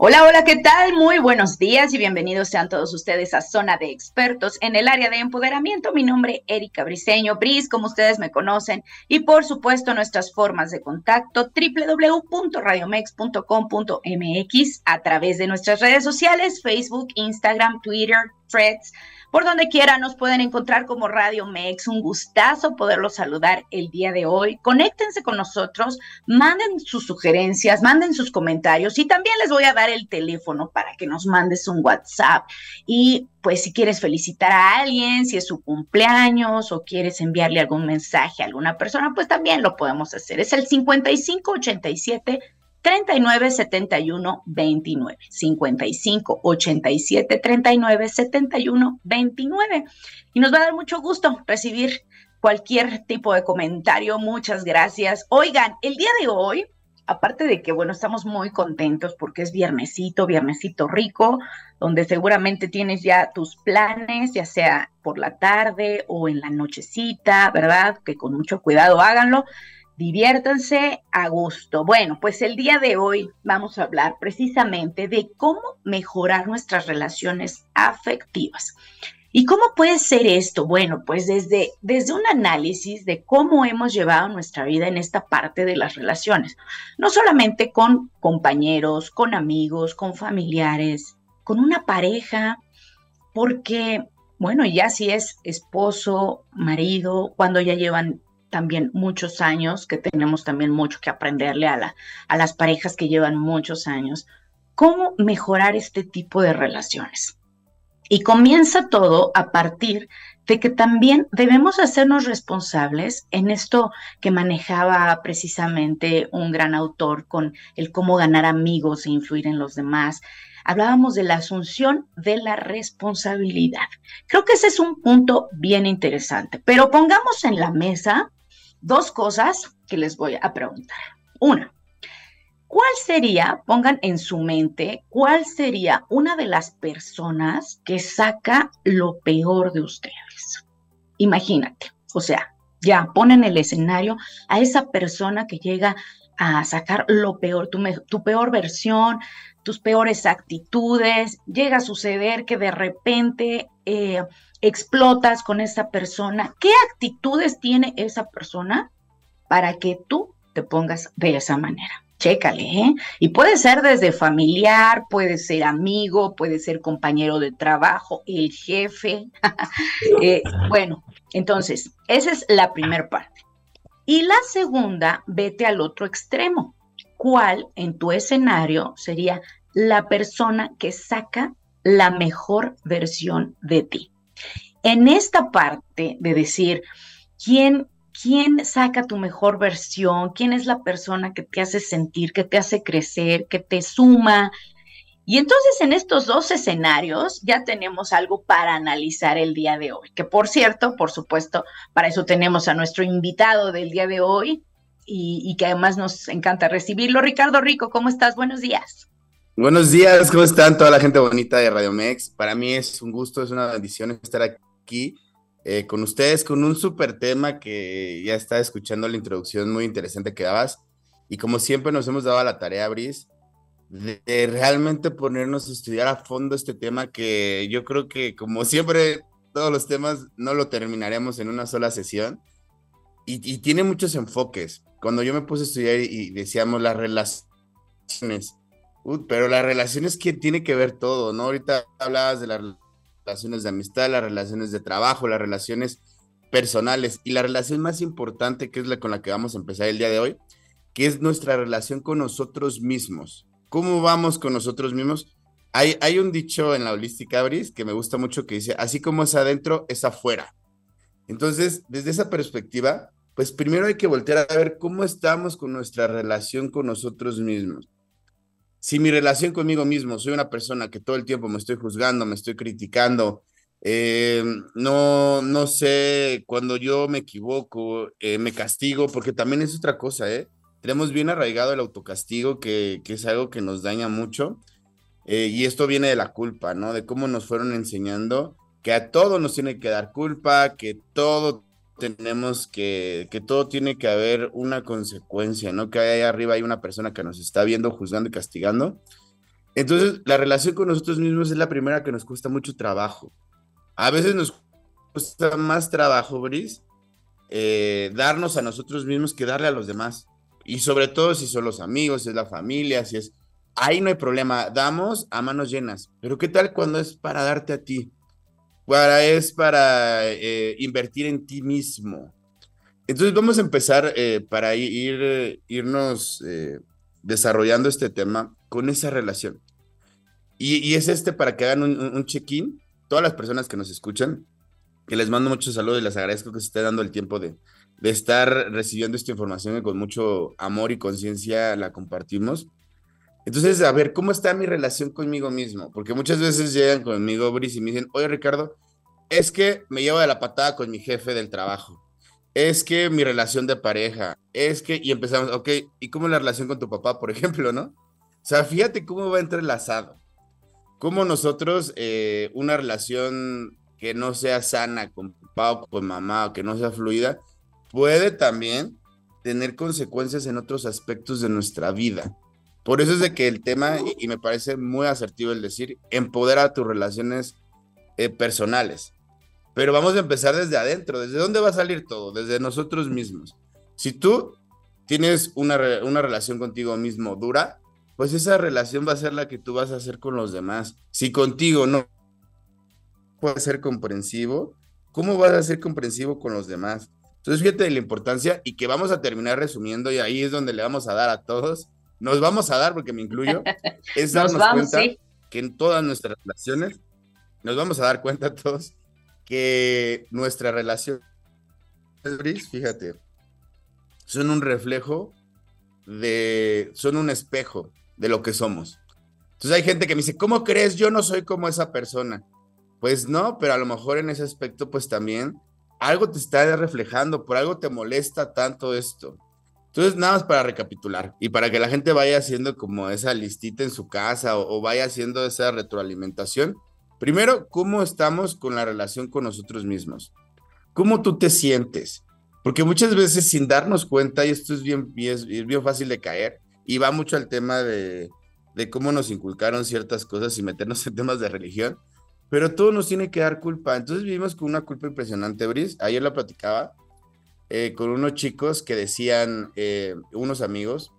Hola, hola, ¿qué tal? Muy buenos días y bienvenidos sean todos ustedes a Zona de Expertos en el área de empoderamiento. Mi nombre es Erika Briseño, Bris, como ustedes me conocen, y por supuesto nuestras formas de contacto www.radiomex.com.mx a través de nuestras redes sociales, Facebook, Instagram, Twitter, Threads por donde quiera nos pueden encontrar como Radio Mex. Un gustazo poderlos saludar el día de hoy. Conéctense con nosotros, manden sus sugerencias, manden sus comentarios y también les voy a dar el teléfono para que nos mandes un WhatsApp. Y pues si quieres felicitar a alguien, si es su cumpleaños o quieres enviarle algún mensaje a alguna persona, pues también lo podemos hacer. Es el 5587 39 71 29 55 87 39 71 29 y nos va a dar mucho gusto recibir cualquier tipo de comentario. Muchas gracias. Oigan, el día de hoy, aparte de que, bueno, estamos muy contentos porque es viernesito, viernesito rico, donde seguramente tienes ya tus planes, ya sea por la tarde o en la nochecita, ¿verdad? Que con mucho cuidado háganlo diviértanse a gusto. Bueno, pues el día de hoy vamos a hablar precisamente de cómo mejorar nuestras relaciones afectivas. ¿Y cómo puede ser esto? Bueno, pues desde, desde un análisis de cómo hemos llevado nuestra vida en esta parte de las relaciones, no solamente con compañeros, con amigos, con familiares, con una pareja, porque, bueno, ya si es esposo, marido, cuando ya llevan también muchos años, que tenemos también mucho que aprenderle a, la, a las parejas que llevan muchos años, cómo mejorar este tipo de relaciones. Y comienza todo a partir de que también debemos hacernos responsables en esto que manejaba precisamente un gran autor con el cómo ganar amigos e influir en los demás. Hablábamos de la asunción de la responsabilidad. Creo que ese es un punto bien interesante, pero pongamos en la mesa dos cosas que les voy a preguntar. Una, ¿cuál sería, pongan en su mente, cuál sería una de las personas que saca lo peor de ustedes? Imagínate, o sea, ya ponen el escenario a esa persona que llega a sacar lo peor, tu, peor versión, tus peores actitudes, llega a suceder que de repente eh, explotas con esa persona, ¿qué actitudes tiene esa persona para que tú te pongas de esa manera? Chécale, ¿eh? Y puede ser desde familiar, puede ser amigo, puede ser compañero de trabajo, el jefe. Eh, bueno, entonces, esa es la primera parte. Y la segunda, vete al otro extremo. ¿Cuál en tu escenario sería la persona que saca la mejor versión de ti? En esta parte de decir, ¿quién, ¿quién saca tu mejor versión? ¿Quién es la persona que te hace sentir, que te hace crecer, que te suma? Y entonces en estos dos escenarios ya tenemos algo para analizar el día de hoy, que por cierto, por supuesto, para eso tenemos a nuestro invitado del día de hoy y, y que además nos encanta recibirlo. Ricardo Rico, ¿cómo estás? Buenos días. Buenos días, ¿cómo están toda la gente bonita de Radio Mex? Para mí es un gusto, es una bendición estar aquí eh, con ustedes con un súper tema que ya está escuchando la introducción muy interesante que dabas. Y como siempre nos hemos dado la tarea, Bris, de, realmente ponernos a estudiar a fondo este tema que yo creo que como siempre todos los temas no lo terminaremos en una sola sesión. Y, tiene muchos enfoques. Cuando yo me puse a estudiar y, decíamos las relaciones, pero las relaciones que tiene que ver todo, ¿no? Ahorita hablabas de las relaciones de amistad, las relaciones de trabajo, las relaciones personales y la relación más importante que es la con la que vamos a empezar el día de hoy, que es nuestra relación con nosotros mismos. ¿Cómo vamos con nosotros mismos? Hay, hay un dicho en la holística, Bris, que me gusta mucho que dice, así como es adentro, es afuera. Entonces, desde esa perspectiva, pues primero hay que voltear a ver cómo estamos con nuestra relación con nosotros mismos si mi relación conmigo mismo, soy una persona que todo el tiempo me estoy juzgando, me estoy criticando, Eh, no, no sé, cuando yo me equivoco, eh, me castigo, porque también es otra cosa, ¿eh? Tenemos bien arraigado el autocastigo, que, que es algo que nos daña mucho. Eh, y esto viene de la culpa, ¿no? De cómo nos fueron enseñando que a todo nos tiene que dar culpa, que todo tenemos que, que todo tiene que haber una consecuencia, ¿no? Que ahí arriba hay una persona que nos está viendo, juzgando y castigando. Entonces, la relación con nosotros mismos es la primera que nos cuesta mucho trabajo. A veces nos cuesta más trabajo, Brice, eh, darnos a nosotros mismos que darle a los demás. Y sobre todo si son los amigos, si es la familia, si es... Ahí no hay problema, damos a manos llenas. Pero ¿qué tal cuando es para darte a ti? Para, es para eh, invertir en ti mismo. Entonces vamos a empezar eh, para ir, irnos desarrollando este tema con esa relación. Y, es este para que hagan un check-in todas las personas que nos escuchan, que les mando muchos saludos y les agradezco que se esté dando el tiempo de, de estar recibiendo esta información y con mucho amor y conciencia la compartimos. Entonces, a ver, ¿cómo está mi relación conmigo mismo? Porque muchas veces llegan conmigo, Brice, y me dicen, oye, Ricardo, es que me llevo de la patada con mi jefe del trabajo. Es que mi relación de pareja, es que, y empezamos, ok, ¿y cómo la relación con tu papá, por ejemplo, no? O sea, fíjate cómo va entrelazado cómo nosotros eh, una relación que no sea sana con papá o con mamá o que no sea fluida puede también tener consecuencias en otros aspectos de nuestra vida. Por eso es de que el tema, y, me parece muy asertivo el decir, empodera tus relaciones eh, personales. Pero vamos a empezar desde adentro. ¿Desde dónde va a salir todo? Desde nosotros mismos. Si tú tienes una, una relación contigo mismo dura, pues esa relación va a ser la que tú vas a hacer con los demás. Si contigo no puedes ser comprensivo, ¿cómo vas a ser comprensivo con los demás? Entonces, fíjate de la importancia y que vamos a terminar resumiendo, y ahí es donde le vamos a dar a todos, nos vamos a dar, porque me incluyo, es darnos cuenta que en todas nuestras relaciones, nos vamos a dar cuenta todos que nuestra relación, fíjate, son un reflejo de, son un espejo de lo que somos. Entonces hay gente que me dice, ¿cómo crees? Yo no soy como esa persona. Pues no, pero a lo mejor en ese aspecto, pues también algo te está reflejando, por algo te molesta tanto esto. Entonces, nada más para recapitular y para que la gente vaya haciendo como esa listita en su casa o, vaya haciendo esa retroalimentación. Primero, ¿cómo estamos con la relación con nosotros mismos? ¿Cómo tú te sientes? Porque muchas veces sin darnos cuenta, y esto es bien, es bien fácil de caer, y va mucho al tema de, cómo nos inculcaron ciertas cosas y meternos en temas de religión, pero todo nos tiene que dar culpa. Entonces vivimos con una culpa impresionante, Brice. Ayer lo platicaba eh, con unos chicos que decían, eh, unos amigos,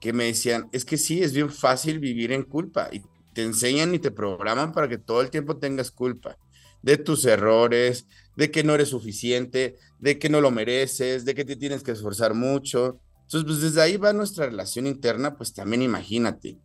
que me decían, es que sí, es bien fácil vivir en culpa y te enseñan y te programan para que todo el tiempo tengas culpa de tus errores, de que no eres suficiente, de que no lo mereces, de que te tienes que esforzar mucho. Entonces, pues desde ahí va nuestra relación interna, pues también imagínate.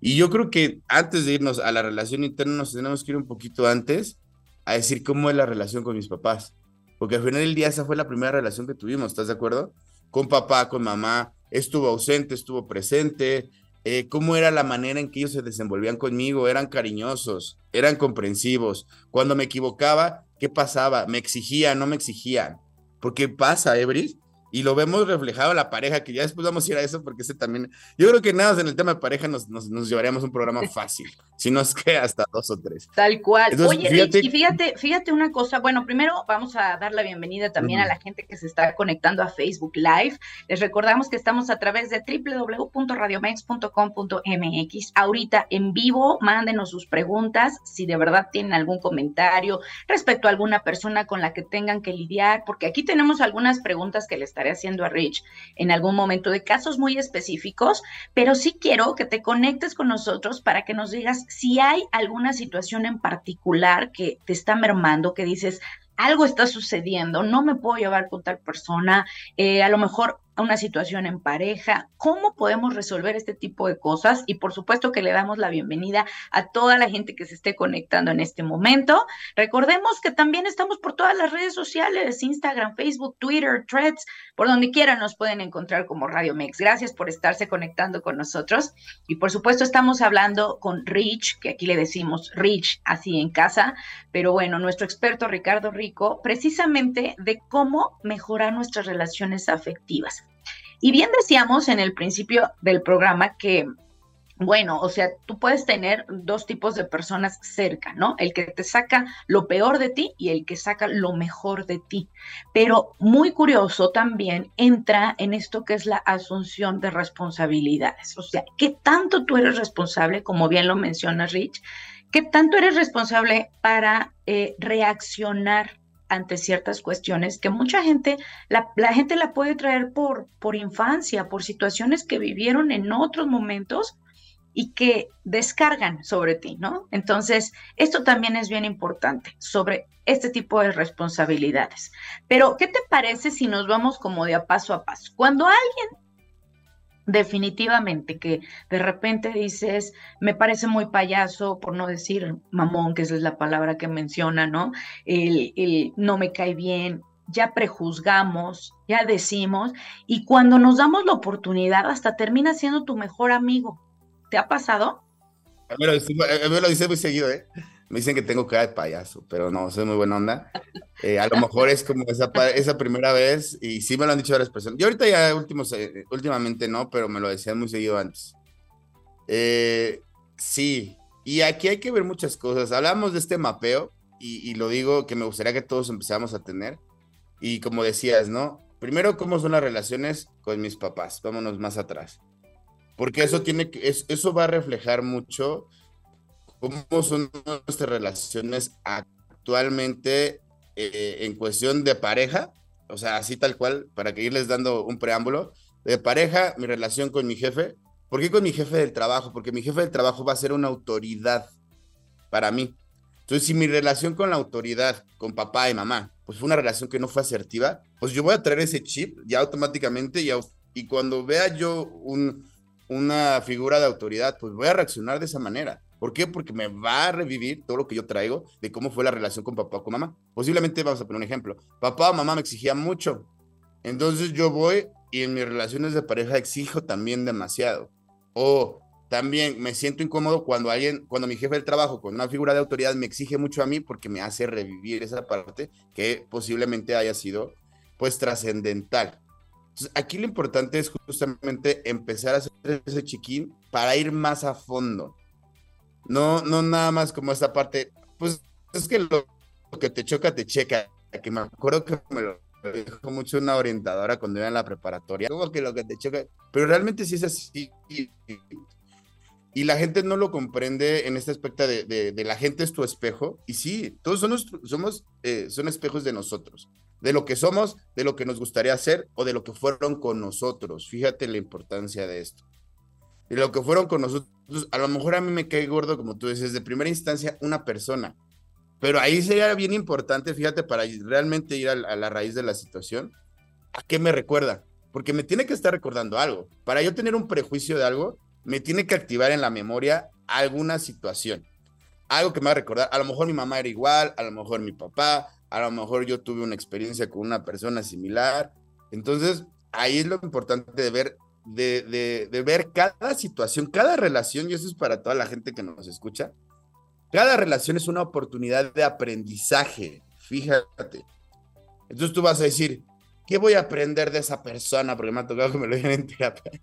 Y yo creo que antes de irnos a la relación interna, nos tenemos que ir un poquito antes a decir cómo es la relación con mis papás. Porque al final del día esa fue la primera relación que tuvimos, ¿estás de acuerdo? Con papá, con mamá, estuvo ausente, estuvo presente, eh, cómo era la manera en que ellos se desenvolvían conmigo, eran cariñosos, eran comprensivos. Cuando me equivocaba, ¿qué pasaba? ¿Me exigían, no me exigían? Porque pasa, Ebris, y lo vemos reflejado en la pareja, que ya después vamos a ir a eso porque ese también, yo creo que nada en el tema de pareja nos, nos, nos llevaríamos un programa fácil, si no es que hasta dos o tres. Tal cual. Oye, fíjate, y fíjate, fíjate una cosa, bueno, primero vamos a dar la bienvenida también a la gente que se está conectando a Facebook Live. Les recordamos que estamos a través de www.radiomex.com.mx. Ahorita en vivo, mándenos sus preguntas, si de verdad tienen algún comentario respecto a alguna persona con la que tengan que lidiar, porque aquí tenemos algunas preguntas que les estaré haciendo a Rich en algún momento de casos muy específicos, pero sí quiero que te conectes con nosotros para que nos digas si hay alguna situación en particular que te está mermando, que dices, algo está sucediendo, no me puedo llevar con tal persona, eh, a lo mejor una situación en pareja, cómo podemos resolver este tipo de cosas y por supuesto que le damos la bienvenida a toda la gente que se esté conectando en este momento. Recordemos que también estamos por todas las redes sociales, Instagram, Facebook, Twitter, Threads, por donde quiera nos pueden encontrar como Radio Mex. Gracias por estarse conectando con nosotros y por supuesto estamos hablando con Rich, que aquí le decimos Rich así en casa, pero bueno, nuestro experto Ricardo Rico, precisamente de cómo mejorar nuestras relaciones afectivas. Y bien decíamos en el principio del programa que, bueno, o sea, tú puedes tener dos tipos de personas cerca, ¿no? El que te saca lo peor de ti y el que saca lo mejor de ti. Pero muy curioso también entra en esto que es la asunción de responsabilidades. O sea, ¿qué tanto tú eres responsable, como bien lo menciona Rich? ¿Qué tanto eres responsable para eh, reaccionar ante ciertas cuestiones que mucha gente, la, gente la puede traer por, por infancia, por situaciones que vivieron en otros momentos y que descargan sobre ti, ¿no? Entonces, esto también es bien importante sobre este tipo de responsabilidades. Pero, ¿qué te parece si nos vamos como de a paso a paso? Cuando alguien definitivamente que de repente dices, me parece muy payaso, por no decir mamón, que esa es la palabra que menciona, ¿no? El, no me cae bien, ya prejuzgamos, ya decimos, y cuando nos damos la oportunidad, hasta termina siendo tu mejor amigo. ¿Te ha pasado? A mí lo dice muy seguido, ¿eh? Me dicen que tengo cara de payaso, pero no, soy muy buena onda. Eh, a lo mejor es como esa, esa primera vez y sí me lo han dicho varias personas. Yo ahorita ya últimos, últimamente no, pero me lo decían muy seguido antes. Eh, sí, y aquí hay que ver muchas cosas. Hablamos de este mapeo y, y, lo digo que me gustaría que todos empezamos a tener. Y como decías, ¿no? Primero, ¿cómo son las relaciones con mis papás? Vámonos más atrás. Porque eso, tiene eso va a reflejar mucho cómo son nuestras relaciones actualmente eh, en cuestión de pareja, o sea, así tal cual, para que irles dando un preámbulo, de pareja, mi relación con mi jefe. ¿Por qué con mi jefe del trabajo? Porque mi jefe del trabajo va a ser una autoridad para mí. Entonces, si mi relación con la autoridad, con papá y mamá, pues fue una relación que no fue asertiva, pues yo voy a traer ese chip ya automáticamente y, y cuando vea yo un, una figura de autoridad, pues voy a reaccionar de esa manera. ¿Por qué? Porque me va a revivir todo lo que yo traigo de cómo fue la relación con papá o con mamá. Posiblemente vamos a poner un ejemplo. Papá o mamá me exigían mucho. Entonces yo voy y en mis relaciones de pareja exijo también demasiado. O también me siento incómodo cuando alguien, cuando mi jefe del trabajo, con una figura de autoridad, me exige mucho a mí porque me hace revivir esa parte que posiblemente haya sido pues trascendental. Entonces, aquí lo importante es justamente empezar a hacer ese chiquín para ir más a fondo. No, no nada más como esta parte, pues es que lo, que te choca, te checa. Que me acuerdo que me lo dijo mucho una orientadora cuando iba en la preparatoria. Como que lo que te choca, pero realmente sí es así. Y la gente no lo comprende en este aspecto de, de, la gente es tu espejo. Y sí, todos somos, somos eh, son espejos de nosotros, de lo que somos, de lo que nos gustaría hacer o de lo que fueron con nosotros. Fíjate la importancia de esto. De lo que fueron con nosotros a lo mejor a mí me cae gordo, como tú dices, de primera instancia, una persona. Pero ahí sería bien importante, fíjate, para realmente ir a, la raíz de la situación, ¿a qué me recuerda? Porque me tiene que estar recordando algo. Para yo tener un prejuicio de algo, me tiene que activar en la memoria alguna situación. Algo que me va a recordar. A lo mejor mi mamá era igual, a lo mejor mi papá, a lo mejor yo tuve una experiencia con una persona similar. Entonces, ahí es lo importante de ver de, de, ver cada situación, cada relación, y eso es para toda la gente que nos escucha, cada relación es una oportunidad de aprendizaje, fíjate. Entonces tú vas a decir, ¿qué voy a aprender de esa persona? Porque me ha tocado que me lo digan en terapia.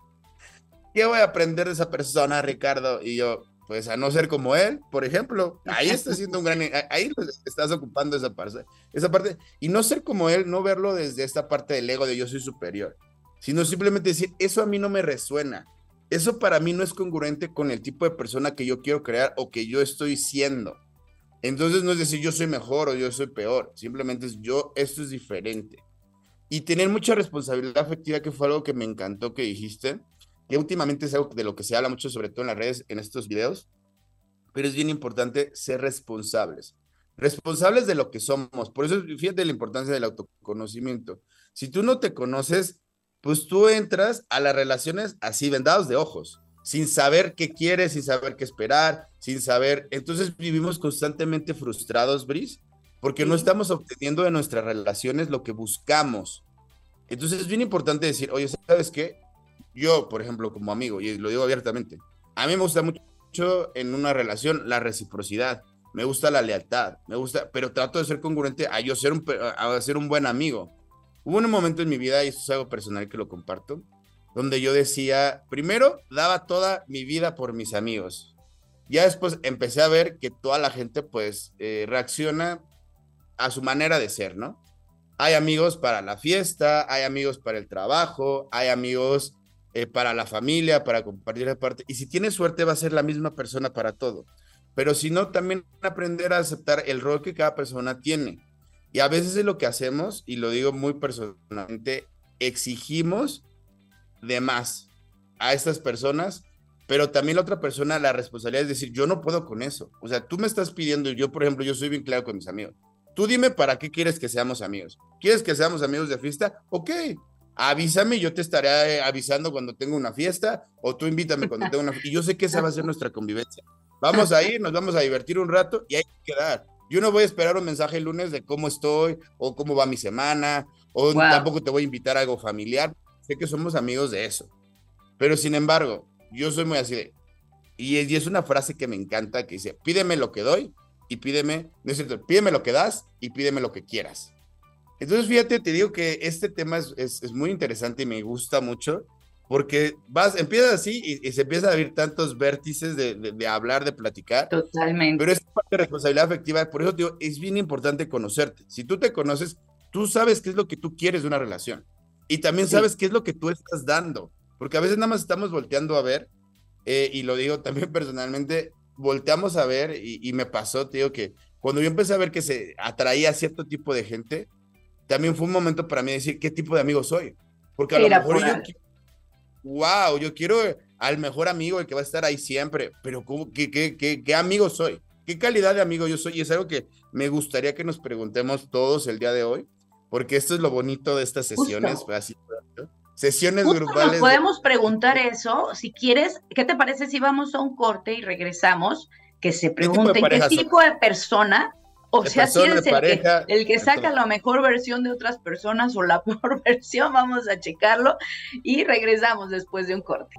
¿Qué voy a aprender de esa persona, Ricardo? Y yo, pues a no ser como él, por ejemplo. Ahí está siendo un gran, ahí estás ocupando esa parte, esa parte. Y no ser como él, no verlo desde esta parte del ego de yo soy superior sino simplemente decir, eso a mí no me resuena. Eso para mí no es congruente con el tipo de persona que yo quiero crear o que yo estoy siendo. Entonces no es decir yo soy mejor o yo soy peor, simplemente es yo, esto es diferente. Y tener mucha responsabilidad afectiva, que fue algo que me encantó que dijiste, que últimamente es algo de lo que se habla mucho, sobre todo en las redes, en estos videos, pero es bien importante ser responsables. Responsables de lo que somos. Por eso, fíjate la importancia del autoconocimiento. Si tú no te conoces, pues tú entras a las relaciones así vendados de ojos, sin saber qué quieres, sin saber qué esperar, sin saber. Entonces vivimos constantemente frustrados, Bris, porque no estamos obteniendo de nuestras relaciones lo que buscamos. Entonces es bien importante decir, oye, ¿sabes qué? Yo, por ejemplo, como amigo, y lo digo abiertamente, a mí me gusta mucho en una relación la reciprocidad, me gusta la lealtad, me gusta, pero trato de ser congruente a yo ser un, a ser un buen amigo. Hubo un momento en mi vida, y esto es algo personal que lo comparto, donde yo decía, primero daba toda mi vida por mis amigos. Ya después empecé a ver que toda la gente pues eh, reacciona a su manera de ser, ¿no? Hay amigos para la fiesta, hay amigos para el trabajo, hay amigos eh, para la familia, para compartir la parte. Y si tienes suerte va a ser la misma persona para todo. Pero si no, también aprender a aceptar el rol que cada persona tiene. Y a veces es lo que hacemos, y lo digo muy personalmente, exigimos de más a estas personas, pero también la otra persona, la responsabilidad es decir, yo no puedo con eso. O sea, tú me estás pidiendo, yo por ejemplo, yo soy bien claro con mis amigos. Tú dime para qué quieres que seamos amigos. ¿Quieres que seamos amigos de fiesta? Ok, avísame, yo te estaré avisando cuando tenga una fiesta, o tú invítame cuando tenga una fiesta. Y yo sé que esa va a ser nuestra convivencia. Vamos a ir, nos vamos a divertir un rato y hay que quedar. Yo no voy a esperar un mensaje el lunes de cómo estoy o cómo va mi semana, o tampoco te voy a invitar a algo familiar. Sé que somos amigos de eso. Pero sin embargo, yo soy muy así de, y es, una frase que me encanta que dice, pídeme lo que doy y pídeme, no es cierto, pídeme lo que das y pídeme lo que quieras. Entonces, fíjate, te digo que este tema es, es, muy interesante y me gusta mucho porque vas, empiezas así y, se empieza a abrir tantos vértices de, de, hablar, de platicar. Totalmente. Pero es parte de responsabilidad afectiva, por eso digo, es bien importante conocerte. Si tú te conoces, tú sabes qué es lo que tú quieres de una relación y también sabes qué es lo que tú estás dando, porque a veces nada más estamos volteando a ver, eh, y lo digo también personalmente, volteamos a ver y, me pasó, te digo que cuando yo empecé a ver que se atraía a cierto tipo de gente, también fue un momento para mí decir qué tipo de amigo soy, porque a lo mejor yo wow, yo quiero al mejor amigo, el que va a estar ahí siempre, pero ¿cómo, qué, qué, qué, qué amigo soy? ¿Qué calidad de amigo yo soy? Y es algo que me gustaría que nos preguntemos todos el día de hoy, porque esto es lo bonito de estas sesiones, así, sesiones grupales. Nos podemos preguntar eso, si quieres, ¿qué te parece si vamos a un corte y regresamos? Que se pregunten qué tipo de persona o sea, si eres el, que, saca la mejor versión de otras personas o la peor versión, vamos a checarlo y regresamos después de un corte.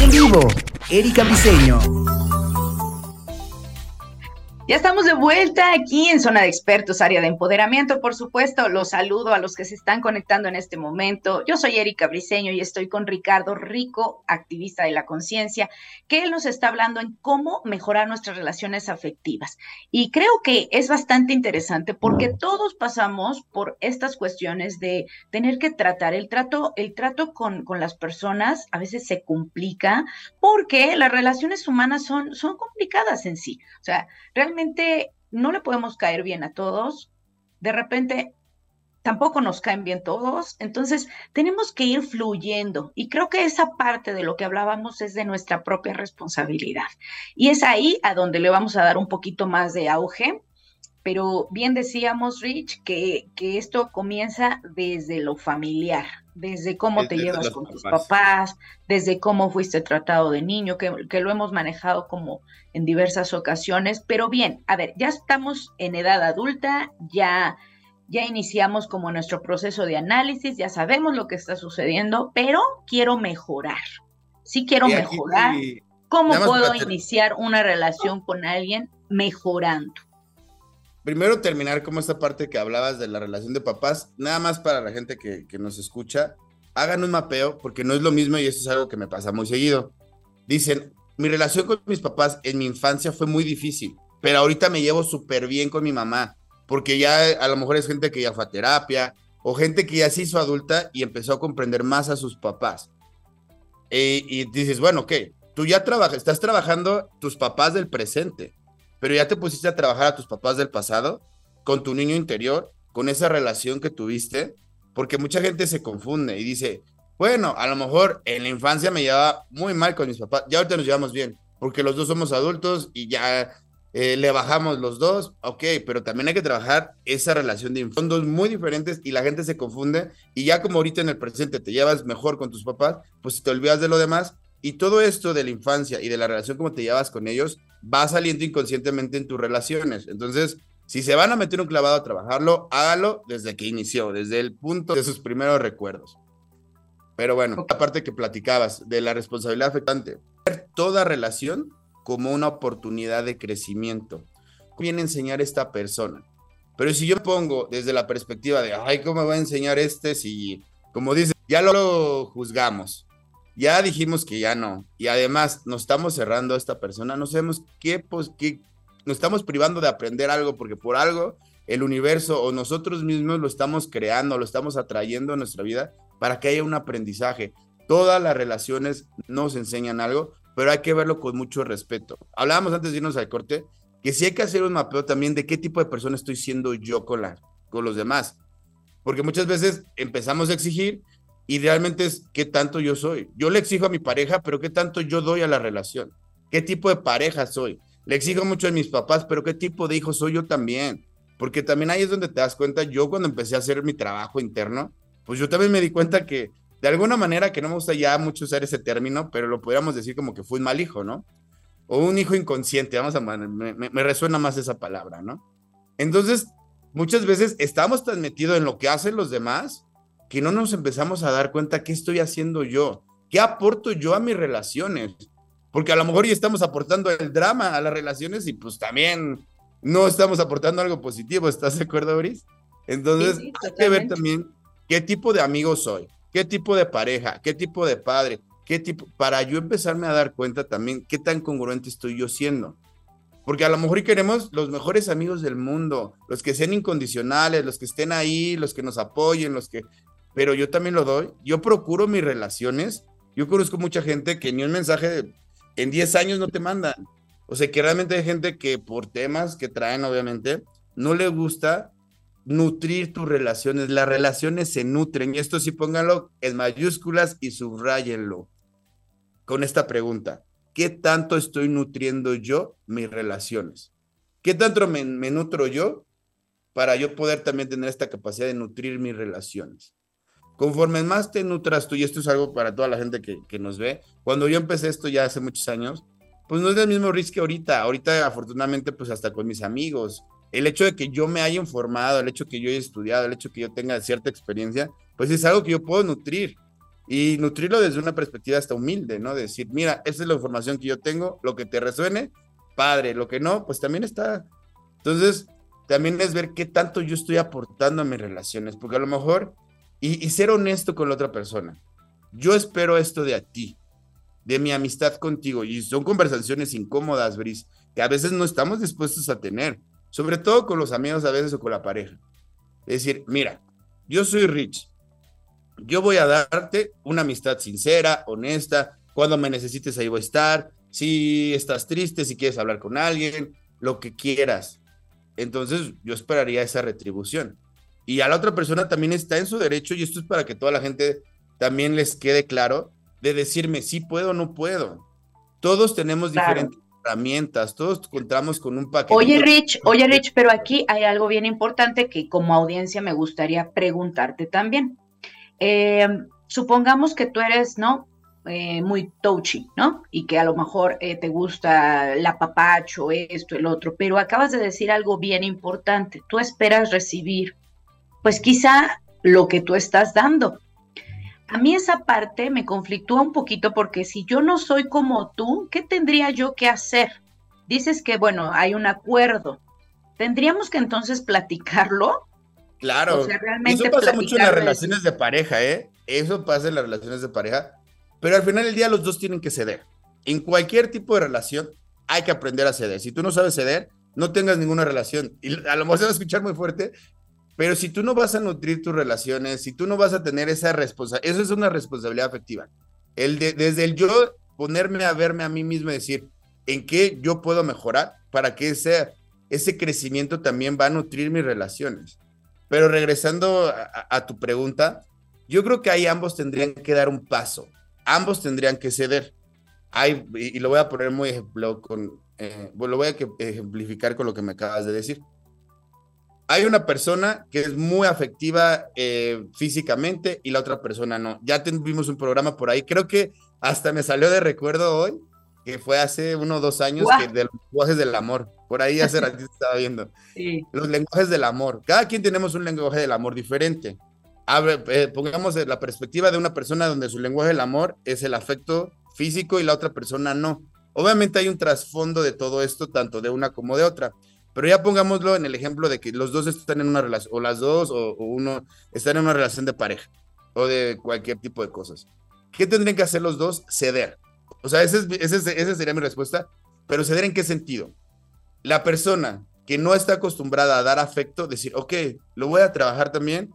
En vivo, Erika Briseño. Ya estamos de vuelta aquí en Zona de Expertos, área de empoderamiento. Por supuesto, los saludo a los que se están conectando en este momento. Yo soy Erika Briseño y estoy con Ricardo Rico, activista de la conciencia, que él nos está hablando en cómo mejorar nuestras relaciones afectivas. Y creo que es bastante interesante porque todos pasamos por estas cuestiones de tener que tratar. El trato, el trato con, con las personas a veces se complica porque las relaciones humanas son, son complicadas en sí. O sea, realmente no le podemos caer bien a todos, de repente tampoco nos caen bien todos, entonces tenemos que ir fluyendo y creo que esa parte de lo que hablábamos es de nuestra propia responsabilidad y es ahí a donde le vamos a dar un poquito más de auge. Pero bien decíamos, Rich, que, que esto comienza desde lo familiar, desde cómo te llevas con tus papás. desde cómo fuiste tratado de niño, que, que, lo hemos manejado como en diversas ocasiones. Pero bien, a ver, ya estamos en edad adulta, ya, ya iniciamos como nuestro proceso de análisis, ya sabemos lo que está sucediendo, pero quiero mejorar. Sí quiero mejorar. ¿Cómo puedo iniciar una relación con alguien mejorando? Primero terminar como esta parte que hablabas de la relación de papás, nada más para la gente que, nos escucha, hagan un mapeo, porque no es lo mismo y eso es algo que me pasa muy seguido. Dicen, mi relación con mis papás en mi infancia fue muy difícil, pero ahorita me llevo súper bien con mi mamá, porque ya a lo mejor es gente que ya fue a terapia, o gente que ya se hizo adulta y empezó a comprender más a sus papás. Eh, y dices, bueno, ¿qué? Tú ya trabajas, estás trabajando tus papás del presente pero ya te pusiste a trabajar a tus papás del pasado, con tu niño interior, con esa relación que tuviste, porque mucha gente se confunde y dice, bueno, a lo mejor en la infancia me llevaba muy mal con mis papás, ya ahorita nos llevamos bien, porque los dos somos adultos y ya eh, le bajamos los dos, ok, pero también hay que trabajar esa relación de fondos muy diferentes y la gente se confunde y ya como ahorita en el presente te llevas mejor con tus papás, pues te olvidas de lo demás y todo esto de la infancia y de la relación como te llevas con ellos va saliendo inconscientemente en tus relaciones. Entonces, si se van a meter un clavado a trabajarlo, hágalo desde que inició, desde el punto de sus primeros recuerdos. Pero bueno, aparte que platicabas de la responsabilidad afectante, toda relación como una oportunidad de crecimiento. Viene a enseñar esta persona. Pero si yo pongo desde la perspectiva de, ay, ¿cómo va a enseñar este? Si, como dice, ya lo juzgamos, ya dijimos que ya no, y además nos estamos cerrando a esta persona, no sabemos qué, pues, qué, nos estamos privando de aprender algo, porque por algo el universo o nosotros mismos lo estamos creando, lo estamos atrayendo a nuestra vida para que haya un aprendizaje. Todas las relaciones nos enseñan algo, pero hay que verlo con mucho respeto. Hablábamos antes de irnos al corte que sí hay que hacer un mapeo también de qué tipo de persona estoy siendo yo con, la, con los demás. Porque muchas veces empezamos a exigir y realmente es qué tanto yo soy. Yo le exijo a mi pareja, pero qué tanto yo doy a la relación. ¿Qué tipo de pareja soy? Le exijo mucho a mis papás, pero qué tipo de hijo soy yo también. Porque también ahí es donde te das cuenta, yo cuando empecé a hacer mi trabajo interno, pues yo también me di cuenta que de alguna manera que no me gusta ya mucho usar ese término, pero lo podríamos decir como que fue un mal hijo, ¿no? O un hijo inconsciente, vamos a, me, me resuena más esa palabra, ¿no? Entonces, muchas veces estamos tan metidos en lo que hacen los demás que no nos empezamos a dar cuenta qué estoy haciendo yo, qué aporto yo a mis relaciones, porque a lo mejor ya estamos aportando el drama a las relaciones y pues también no estamos aportando algo positivo, ¿estás de acuerdo, Boris? Entonces, hay que ver también qué tipo de amigo soy, qué tipo de pareja, qué tipo de padre, qué tipo, para yo empezarme a dar cuenta también qué tan congruente estoy yo siendo. Porque a lo mejor queremos los mejores amigos del mundo, los que sean incondicionales, los que estén ahí, los que nos apoyen, los que... Pero yo también lo doy. Yo procuro mis relaciones. Yo conozco mucha gente que ni un mensaje en 10 años no te mandan. O sea, que realmente hay gente que por temas que traen, obviamente, no le gusta nutrir tus relaciones. Las relaciones se nutren. Y esto sí pónganlo en mayúsculas y subrayenlo con esta pregunta. ¿Qué tanto estoy nutriendo yo mis relaciones? ¿Qué tanto me, nutro yo para yo poder también tener esta capacidad de nutrir mis relaciones? Conforme más te nutras tú, y esto es algo para toda la gente que, nos ve, cuando yo empecé esto ya hace muchos años, pues no es el mismo riesgo que ahorita. Ahorita, afortunadamente, pues hasta con mis amigos, el hecho de que yo me haya informado, el hecho de que yo haya estudiado, el hecho de que yo tenga cierta experiencia, pues es algo que yo puedo nutrir y nutrirlo desde una perspectiva hasta humilde, ¿no? decir, mira, esa es la información que yo tengo, lo que te resuene, padre, lo que no, pues también está. Entonces, también es ver qué tanto yo estoy aportando a mis relaciones, porque a lo mejor, y, ser honesto con la otra persona, yo espero esto de ti, de mi amistad contigo, y son conversaciones incómodas, Bris, que a veces no estamos dispuestos a tener sobre todo con los amigos a veces o con la pareja. Es decir, mira, yo soy Rich, yo voy a darte una amistad sincera, honesta, cuando me necesites ahí voy a estar, si estás triste, si quieres hablar con alguien, lo que quieras. Entonces yo esperaría esa retribución. Y a la otra persona también está en su derecho, y esto es para que toda la gente también les quede claro, de decirme si puedo o no puedo. Todos tenemos diferentes herramientas, todos contamos con un paquete. Oye, Rich, oye, Rich, pero aquí hay algo bien importante que como audiencia me gustaría preguntarte también. Eh, supongamos que tú eres, ¿no? Eh, muy touchy, ¿no? Y que a lo mejor eh, te gusta la papacho, esto, el otro, pero acabas de decir algo bien importante. Tú esperas recibir, pues quizá lo que tú estás dando, a mí esa parte me conflictúa un poquito porque si yo no soy como tú, ¿qué tendría yo que hacer? Dices que, bueno, hay un acuerdo. ¿Tendríamos que entonces platicarlo? Claro. Eso pasa mucho en las relaciones de pareja, ¿eh? Eso pasa en las relaciones de pareja. Pero al final del día los dos tienen que ceder. En cualquier tipo de relación hay que aprender a ceder. Si tú no sabes ceder, no tengas ninguna relación. Y a lo mejor se va a escuchar muy fuerte, pero si tú no vas a nutrir tus relaciones, si tú no vas a tener esa responsabilidad, eso es una responsabilidad afectiva. El de, desde el yo ponerme a verme a mí mismo y decir en qué yo puedo mejorar para que ese, ese crecimiento también va a nutrir mis relaciones. Pero regresando a, a tu pregunta, yo creo que ahí ambos tendrían que dar un paso, ambos tendrían que ceder. hay, y, lo voy a poner muy ejemplo con, eh, lo voy a ejemplificar con lo que me acabas de decir. Hay una persona que es muy afectiva eh, físicamente y la otra persona no. Ya tuvimos un programa por ahí, creo que hasta me salió de recuerdo hoy, que fue hace uno o dos años, que de los lenguajes del amor. Por ahí hace ratito estaba viendo. Los lenguajes del amor. Cada quien tenemos un lenguaje del amor diferente. Eh, pongamos la perspectiva de una persona donde su lenguaje del amor es el afecto físico y la otra persona no. Obviamente hay un trasfondo de todo esto, tanto de una como de otra. Pero ya pongámoslo en el ejemplo de que los dos están en una relación, o las dos, o, uno están en una relación de pareja, o de cualquier tipo de cosas. ¿Qué tendrían que hacer los dos? Ceder. O sea, esa, esa sería mi respuesta. Pero ceder en qué sentido? La persona que no está acostumbrada a dar afecto, decir, ok, lo voy a trabajar también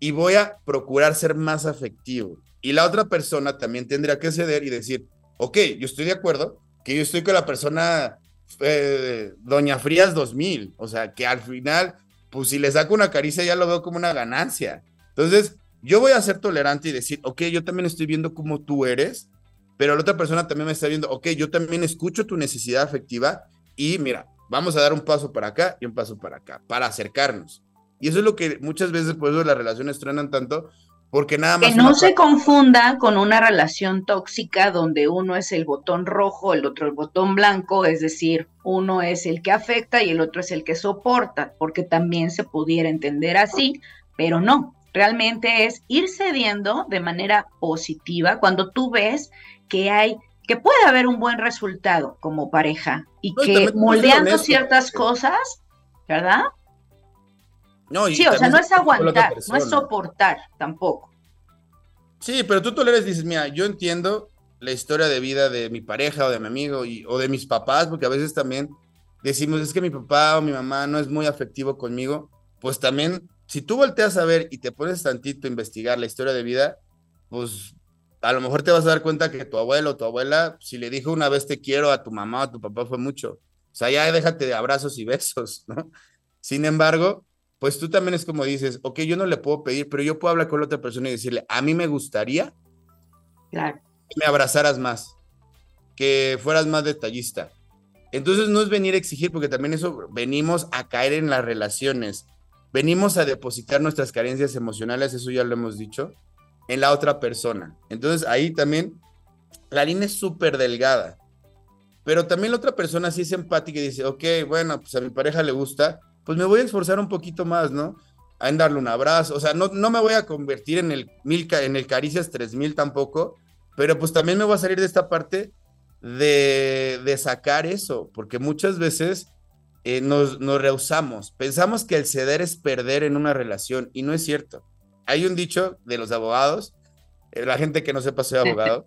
y voy a procurar ser más afectivo. Y la otra persona también tendría que ceder y decir, ok, yo estoy de acuerdo, que yo estoy con la persona eh, Doña Frías 2000, o sea, que al final, pues si le saco una caricia ya lo veo como una ganancia. Entonces, yo voy a ser tolerante y decir, ok, yo también estoy viendo cómo tú eres, pero la otra persona también me está viendo, ok, yo también escucho tu necesidad afectiva y mira, vamos a dar un paso para acá y un paso para acá, para acercarnos. Y eso es lo que muchas veces por eso las relaciones truenan tanto, porque nada más. Que no se confunda con una relación tóxica donde uno es el botón rojo, el otro el botón blanco, es decir, uno es el que afecta y el otro es el que soporta, porque también se pudiera entender así, pero no. Realmente es ir cediendo de manera positiva cuando tú ves que hay que puede haber un buen resultado como pareja y que moldeando ciertas cosas, ¿verdad? Sí, o sea, no es aguantar, no es soportar tampoco. Sí, pero tú toleras dices, mira, yo entiendo la historia de vida de mi pareja o de mi amigo y, o de mis papás, porque a veces también decimos, es que mi papá o mi mamá no es muy afectivo conmigo, pues también, si tú volteas a ver y te pones tantito a investigar la historia de vida, pues a lo mejor te vas a dar cuenta que tu abuelo o tu abuela, si le dijo una vez te quiero a tu mamá o a tu papá fue mucho. O sea, ya déjate de abrazos y besos, ¿no? Sin embargo, pues tú también es como dices, ok, yo no le puedo pedir, pero yo puedo hablar con la otra persona y decirle, a mí me gustaría que me abrazaras más, que fueras más detallista. Entonces no es venir a exigir, porque también eso venimos a caer en las relaciones, venimos a depositar nuestras carencias emocionales, eso ya lo hemos dicho, en la otra persona. Entonces ahí también la línea es súper delgada, pero también la otra persona sí es empática y dice, ok, bueno, pues a mi pareja le gusta, pues me voy a esforzar un poquito más, ¿no? en darle un abrazo, o sea, no, no me voy a convertir en el, mil, en el Caricias 3000 tampoco, pero pues también me voy a salir de esta parte de, de sacar eso, porque muchas veces eh, nos, nos rehusamos, pensamos que el ceder es perder en una relación y no es cierto. Hay un dicho de los abogados, eh, la gente que no sepa soy abogado,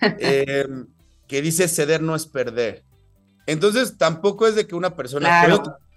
em, que dice ceder no es perder. Entonces tampoco es de que una persona,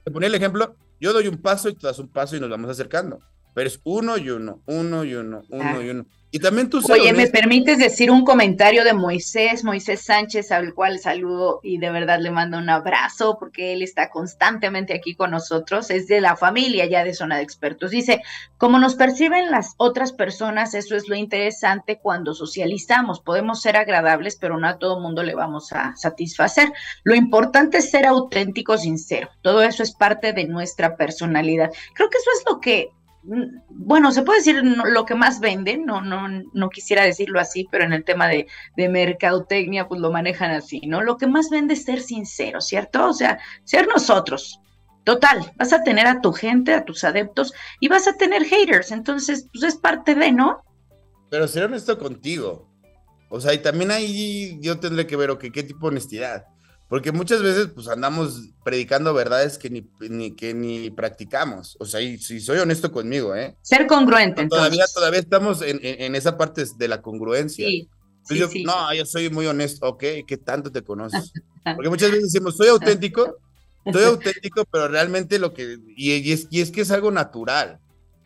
te ponía el ejemplo, yo doy un paso y tú das un paso y nos vamos acercando. Pero es uno y uno, uno y uno, uno y uno. Y también tú Oye, ¿me permites decir un comentario de Moisés, Moisés Sánchez, al cual saludo y de verdad le mando un abrazo porque él está constantemente aquí con nosotros, es de la familia ya de Zona de Expertos. Dice, como nos perciben las otras personas, eso es lo interesante cuando socializamos. Podemos ser agradables, pero no a todo mundo le vamos a satisfacer. Lo importante es ser auténtico, sincero. Todo eso es parte de nuestra personalidad. Creo que eso es lo que bueno, se puede decir lo que más vende, no, no, no quisiera decirlo así, pero en el tema de, de, mercadotecnia, pues lo manejan así, ¿no? Lo que más vende es ser sincero, ¿cierto? O sea, ser nosotros. Total, vas a tener a tu gente, a tus adeptos y vas a tener haters, entonces, pues es parte de, ¿no? Pero ser honesto contigo. O sea, y también ahí yo tendré que ver, ok, qué tipo de honestidad. Porque muchas veces pues andamos predicando verdades que ni, que ni practicamos. O sea, y, si soy honesto conmigo, ¿eh? Ser congruente. Todavía, todavía estamos en, esa parte de la congruencia. Sí, No, yo soy muy honesto. Ok, ¿qué tanto te conoces? Porque muchas veces decimos, soy auténtico, soy auténtico, pero realmente lo que... Y, es, y es que es algo natural.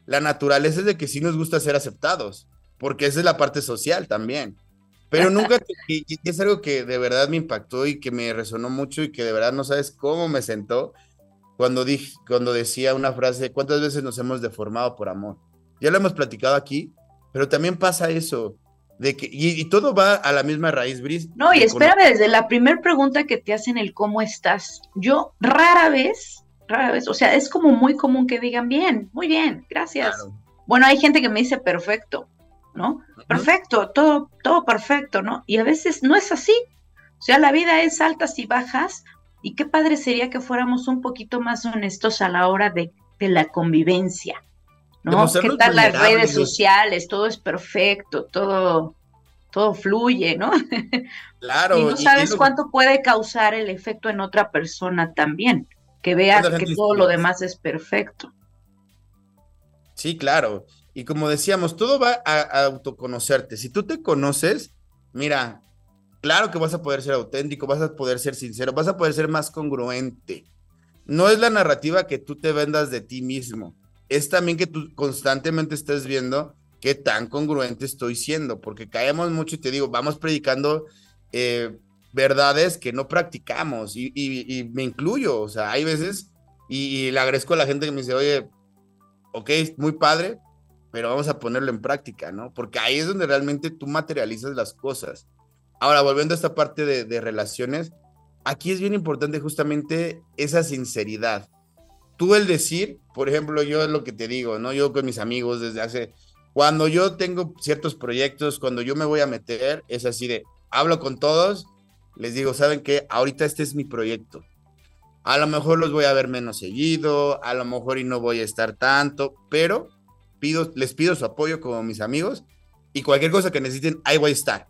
La naturaleza es de que sí nos gusta ser aceptados, porque esa es la parte social también. Pero nunca, y, es algo que de verdad me impactó y que me resonó mucho y que de verdad no sabes cómo me sentó cuando, dije, cuando decía una frase, ¿cuántas veces nos hemos deformado por amor? Ya lo hemos platicado aquí, pero también pasa eso. de que, y, todo va a la misma raíz, Bris. No, y espérame, desde la primera pregunta que te hacen el cómo estás, yo rara vez, rara vez, o sea, es como muy común que digan bien, muy bien, gracias. Bueno, hay gente que me dice perfecto, ¿no? Perfecto, todo, todo perfecto, ¿no? Y a veces no es así. O sea, la vida es altas y bajas, y qué padre sería que fuéramos un poquito más honestos a la hora de, de la convivencia. ¿no? ¿Qué tal las redes sociales? Todo es perfecto, todo, todo fluye, ¿no? Claro. y no sabes cuánto puede causar el efecto en otra persona también, que vea que todo lo demás es perfecto. Sí, claro. Y como decíamos, todo va a, a, autoconocerte. Si tú te conoces, mira, claro que vas a poder ser auténtico, vas a poder ser sincero, vas a poder ser más congruente. No es la narrativa que tú te vendas de ti mismo es también que tú constantemente estés viendo qué tan congruente estoy siendo, porque caemos mucho y te digo, vamos predicando eh, verdades que no practicamos y, me incluyo, o sea, hay veces y, le agradezco a la gente que me dice, oye, ok, muy padre, pero vamos a ponerlo en práctica, ¿no? Porque ahí es donde realmente tú materializas las cosas. Ahora, volviendo a esta parte de, relaciones, aquí es bien importante justamente esa sinceridad tú el decir, por ejemplo, yo es lo que te digo, ¿no? Yo con mis amigos desde hace, cuando yo tengo ciertos proyectos, cuando yo me voy a meter, es así de, hablo con todos, les digo, ¿saben qué? Ahorita este es mi proyecto. A lo mejor los voy a ver menos seguido, a lo mejor y no voy a estar tanto, pero les pido su apoyo como mis amigos y cualquier cosa que necesiten, ahí voy a estar.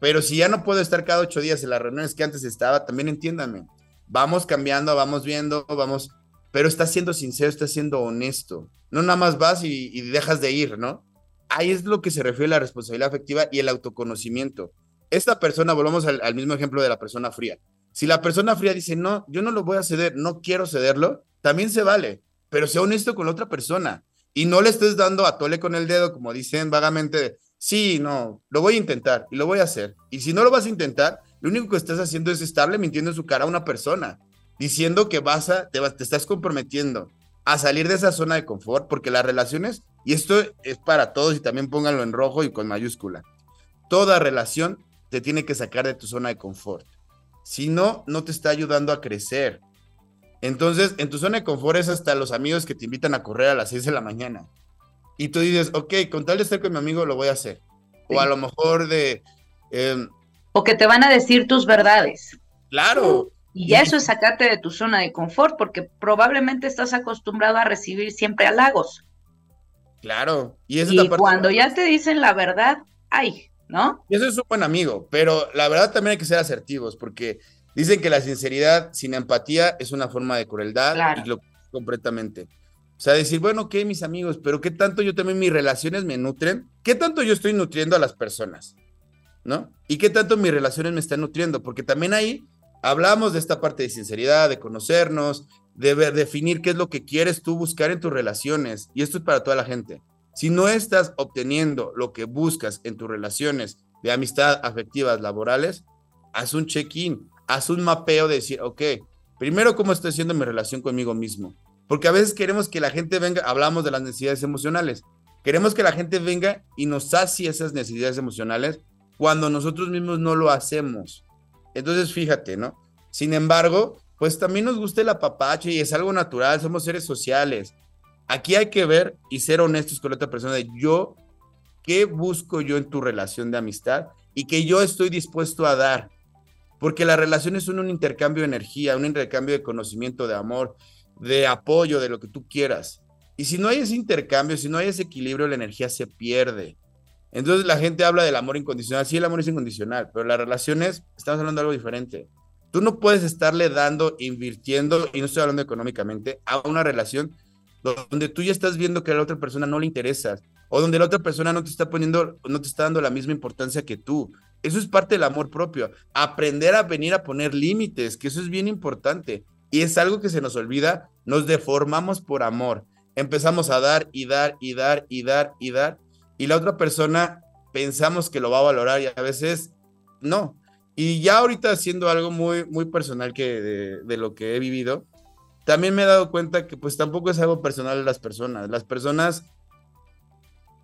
Pero si ya no puedo estar cada ocho días en las reuniones que antes estaba, también entiéndanme. Vamos cambiando, vamos viendo, vamos pero estás siendo sincero, estás siendo honesto. No nada más vas y, dejas de ir, ¿no? Ahí es lo que se refiere a la responsabilidad afectiva y el autoconocimiento. Esta persona, volvamos al, mismo ejemplo de la persona fría. Si la persona fría dice, no, yo no lo voy a ceder, no quiero cederlo, también se vale, pero sea honesto con la otra persona y no le estés dando a tole con el dedo, como dicen vagamente, sí, no, lo voy a intentar y lo voy a hacer. Y si no lo vas a intentar, lo único que estás haciendo es estarle mintiendo en su cara a una persona diciendo que vas a, te, te estás comprometiendo a salir de esa zona de confort, porque las relaciones, y esto es para todos y también pónganlo en rojo y con mayúscula, toda relación te tiene que sacar de tu zona de confort. Si no, no te está ayudando a crecer. Entonces, en tu zona de confort es hasta los amigos que te invitan a correr a las 6 de la mañana. Y tú dices, ok, con tal de estar con mi amigo lo voy a hacer. O a lo mejor de... Em, o que te van a decir tus verdades. Claro, y eso es sacarte de tu zona de confort, porque probablemente estás acostumbrado a recibir siempre halagos. Claro. Y, y cuando ya te dicen la verdad, ay, ¿no? Y eso es un buen amigo, pero la verdad también hay que ser asertivos, porque dicen que la sinceridad sin empatía es una forma de crueldad y lo completamente. O sea, decir, bueno, ok, mis amigos, pero ¿qué tanto yo también mis relaciones me nutren? ¿Qué tanto yo estoy nutriendo a las personas? ¿No? ¿Y qué tanto mis relaciones me están nutriendo? Porque también ahí hablamos de esta parte de sinceridad, de conocernos, de definir qué es lo que quieres tú buscar en tus relaciones. Y esto es para toda la gente. Si no estás obteniendo lo que buscas en tus relaciones de amistad, afectivas, laborales, haz un check-in, haz un mapeo de decir, ok, primero, ¿cómo estoy haciendo mi relación conmigo mismo? Porque a veces queremos que la gente venga, hablamos de las necesidades emocionales, queremos que la gente venga y nos sacie esas necesidades emocionales cuando nosotros mismos no lo hacemos. Entonces, fíjate, ¿no? Sin embargo, pues también nos gusta el apapacho y es algo natural, somos seres sociales. Aquí hay que ver y ser honestos con la otra persona de yo, ¿qué busco yo en tu relación de amistad? Y que yo estoy dispuesto a dar. Porque las relaciones son un intercambio de energía, un intercambio de conocimiento, de amor, de apoyo, de lo que tú quieras. Y si no hay ese intercambio, si no hay ese equilibrio, la energía se pierde. Entonces la gente habla del amor incondicional. Sí, el amor es incondicional, pero las relaciones, estamos hablando de algo diferente. Tú no puedes estarle dando, invirtiendo, y no estoy hablando económicamente, a una relación donde tú ya estás viendo que a la otra persona no le interesas, o donde la otra persona no te está poniendo, no te está dando la misma importancia que tú. Eso es parte del amor propio. Aprender a venir a poner límites, que eso es bien importante. Y es algo que se nos olvida, nos deformamos por amor. Empezamos a dar y dar y dar y dar y dar y la otra persona pensamos que lo va a valorar y a veces no. Y ya ahorita haciendo algo muy, muy personal que de, lo que he vivido, también me he dado cuenta que pues tampoco es algo personal de las personas. Las personas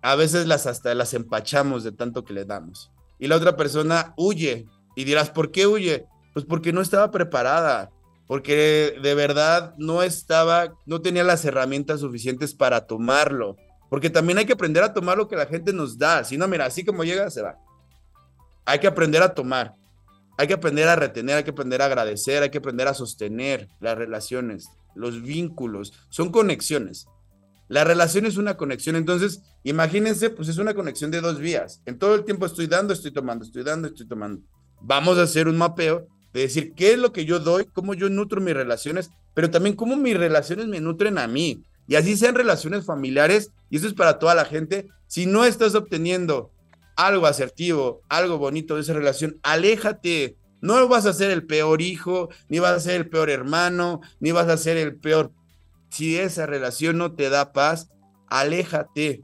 a veces las hasta las empachamos de tanto que le damos. Y la otra persona huye. Y dirás, ¿por qué huye? Pues porque no estaba preparada, porque de verdad no estaba, no tenía las herramientas suficientes para tomarlo. Porque también hay que aprender a tomar lo que la gente nos da. Si no, mira, así como llega, se va. Hay que aprender a tomar. Hay que aprender a retener, hay que aprender a agradecer, hay que aprender a sostener las relaciones, los vínculos. Son conexiones. La relación es una conexión, entonces imagínense, pues es una conexión de dos vías. En todo el tiempo estoy dando, estoy tomando, estoy dando, estoy tomando. Vamos a hacer un mapeo de decir qué es lo que yo doy, cómo yo nutro mis relaciones, pero también cómo mis relaciones me nutren a mí. Y así sean relaciones familiares, y eso es para toda la gente. Si no estás obteniendo algo asertivo, algo bonito de esa relación, aléjate. No vas a ser el peor hijo, ni vas a ser el peor hermano, ni vas a ser el peor. Si esa relación no te da paz, aléjate.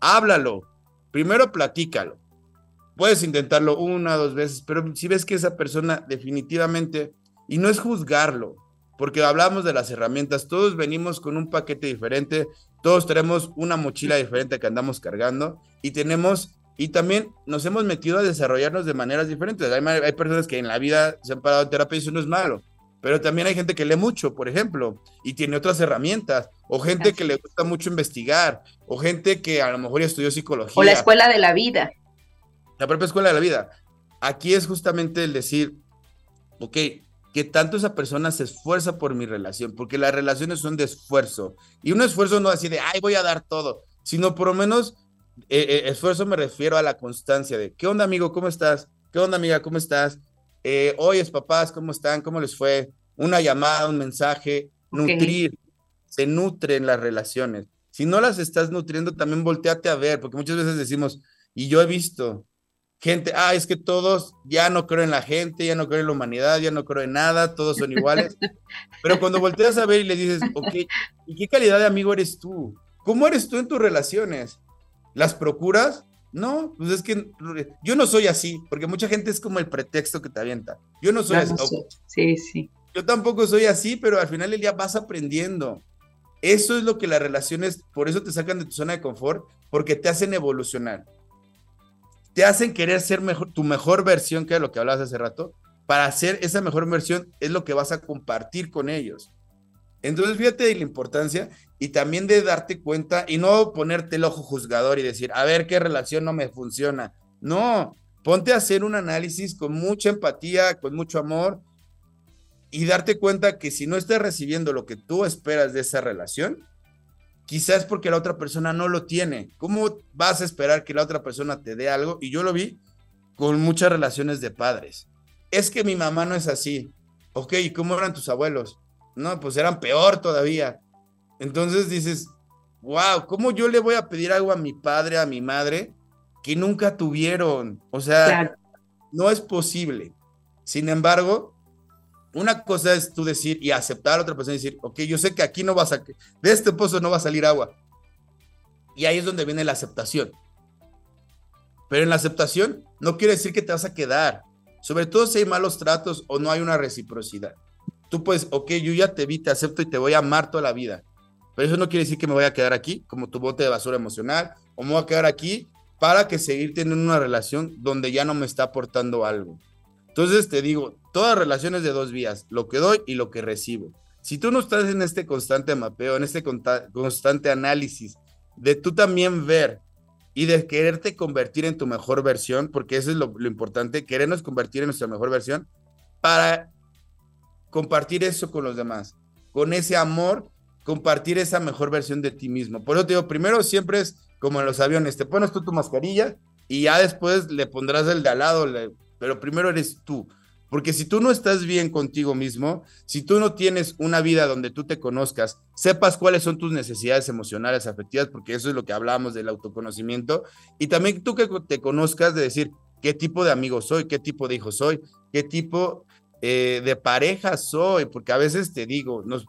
Háblalo. Primero platícalo. Puedes intentarlo una, dos veces, pero si ves que esa persona definitivamente, y no es juzgarlo, porque hablamos de las herramientas, todos venimos con un paquete diferente, todos tenemos una mochila diferente que andamos cargando y tenemos, y también nos hemos metido a desarrollarnos de maneras diferentes. Hay, personas que en la vida se han parado en terapia y eso no es malo, pero también hay gente que lee mucho, por ejemplo, y tiene otras herramientas, o gente que le gusta mucho investigar, o gente que a lo mejor ya estudió psicología. O la escuela de la vida. La propia escuela de la vida. Aquí es justamente el decir, ok, que tanto esa persona se esfuerza por mi relación, porque las relaciones son de esfuerzo. Y un esfuerzo no así de, ay, voy a dar todo, sino por lo menos eh, eh, esfuerzo me refiero a la constancia de, ¿qué onda amigo? ¿Cómo estás? ¿Qué onda amiga? ¿Cómo estás? Eh, Oyes papás, ¿cómo están? ¿Cómo les fue? Una llamada, un mensaje, nutrir, se nutren las relaciones. Si no las estás nutriendo, también volteate a ver, porque muchas veces decimos, y yo he visto, gente, ah, es que todos ya no creo en la gente, ya no creo en la humanidad, ya no creo en nada, todos son iguales. Pero cuando volteas a ver y le dices, ok, ¿y qué calidad de amigo eres tú? ¿Cómo eres tú en tus relaciones? ¿Las procuras? No, pues es que yo no soy así, porque mucha gente es como el pretexto que te avienta. Yo no soy así. Sí, sí. Yo tampoco soy así, pero al final del día vas aprendiendo. Eso es lo que las relaciones, por eso te sacan de tu zona de confort, porque te hacen evolucionar te hacen querer ser mejor, tu mejor versión, que es lo que hablabas hace rato, para hacer esa mejor versión es lo que vas a compartir con ellos. Entonces, fíjate de la importancia y también de darte cuenta y no ponerte el ojo juzgador y decir, a ver qué relación no me funciona. No, ponte a hacer un análisis con mucha empatía, con mucho amor y darte cuenta que si no estás recibiendo lo que tú esperas de esa relación, quizás porque la otra persona no lo tiene. ¿Cómo vas a esperar que la otra persona te dé algo? Y yo lo vi con muchas relaciones de padres. Es que mi mamá no es así. Ok, ¿y cómo eran tus abuelos? No, pues eran peor todavía. Entonces dices, wow, ¿cómo yo le voy a pedir algo a mi padre, a mi madre, que nunca tuvieron? O sea, no es posible. Sin embargo, una cosa es tú decir y aceptar a otra persona y decir, ok, yo sé que aquí no vas a, de este pozo no va a salir agua. Y ahí es donde viene la aceptación. Pero en la aceptación no quiere decir que te vas a quedar, sobre todo si hay malos tratos o no hay una reciprocidad. Tú puedes, ok, yo ya te vi, te acepto y te voy a amar toda la vida. Pero eso no quiere decir que me voy a quedar aquí como tu bote de basura emocional o me voy a quedar aquí para que seguir teniendo una relación donde ya no me está aportando algo. Entonces te digo, todas relaciones de dos vías, lo que doy y lo que recibo. Si tú no estás en este constante mapeo, en este constante análisis, de tú también ver y de quererte convertir en tu mejor versión, porque eso es lo, importante, querernos convertir en nuestra mejor versión para compartir eso con los demás, con ese amor, compartir esa mejor versión de ti mismo. Por eso te digo, primero siempre es como en los aviones, te pones tú tu mascarilla y ya después le pondrás el de al lado, pero primero eres tú. Porque si tú no estás bien contigo mismo, si tú no tienes una vida donde tú te conozcas, sepas cuáles son tus necesidades emocionales, afectivas, porque eso es lo que hablábamos del autoconocimiento, y también tú que te conozcas de decir qué tipo de amigo soy, qué tipo de hijo soy, qué tipo eh, de pareja soy, porque a veces te digo, nos,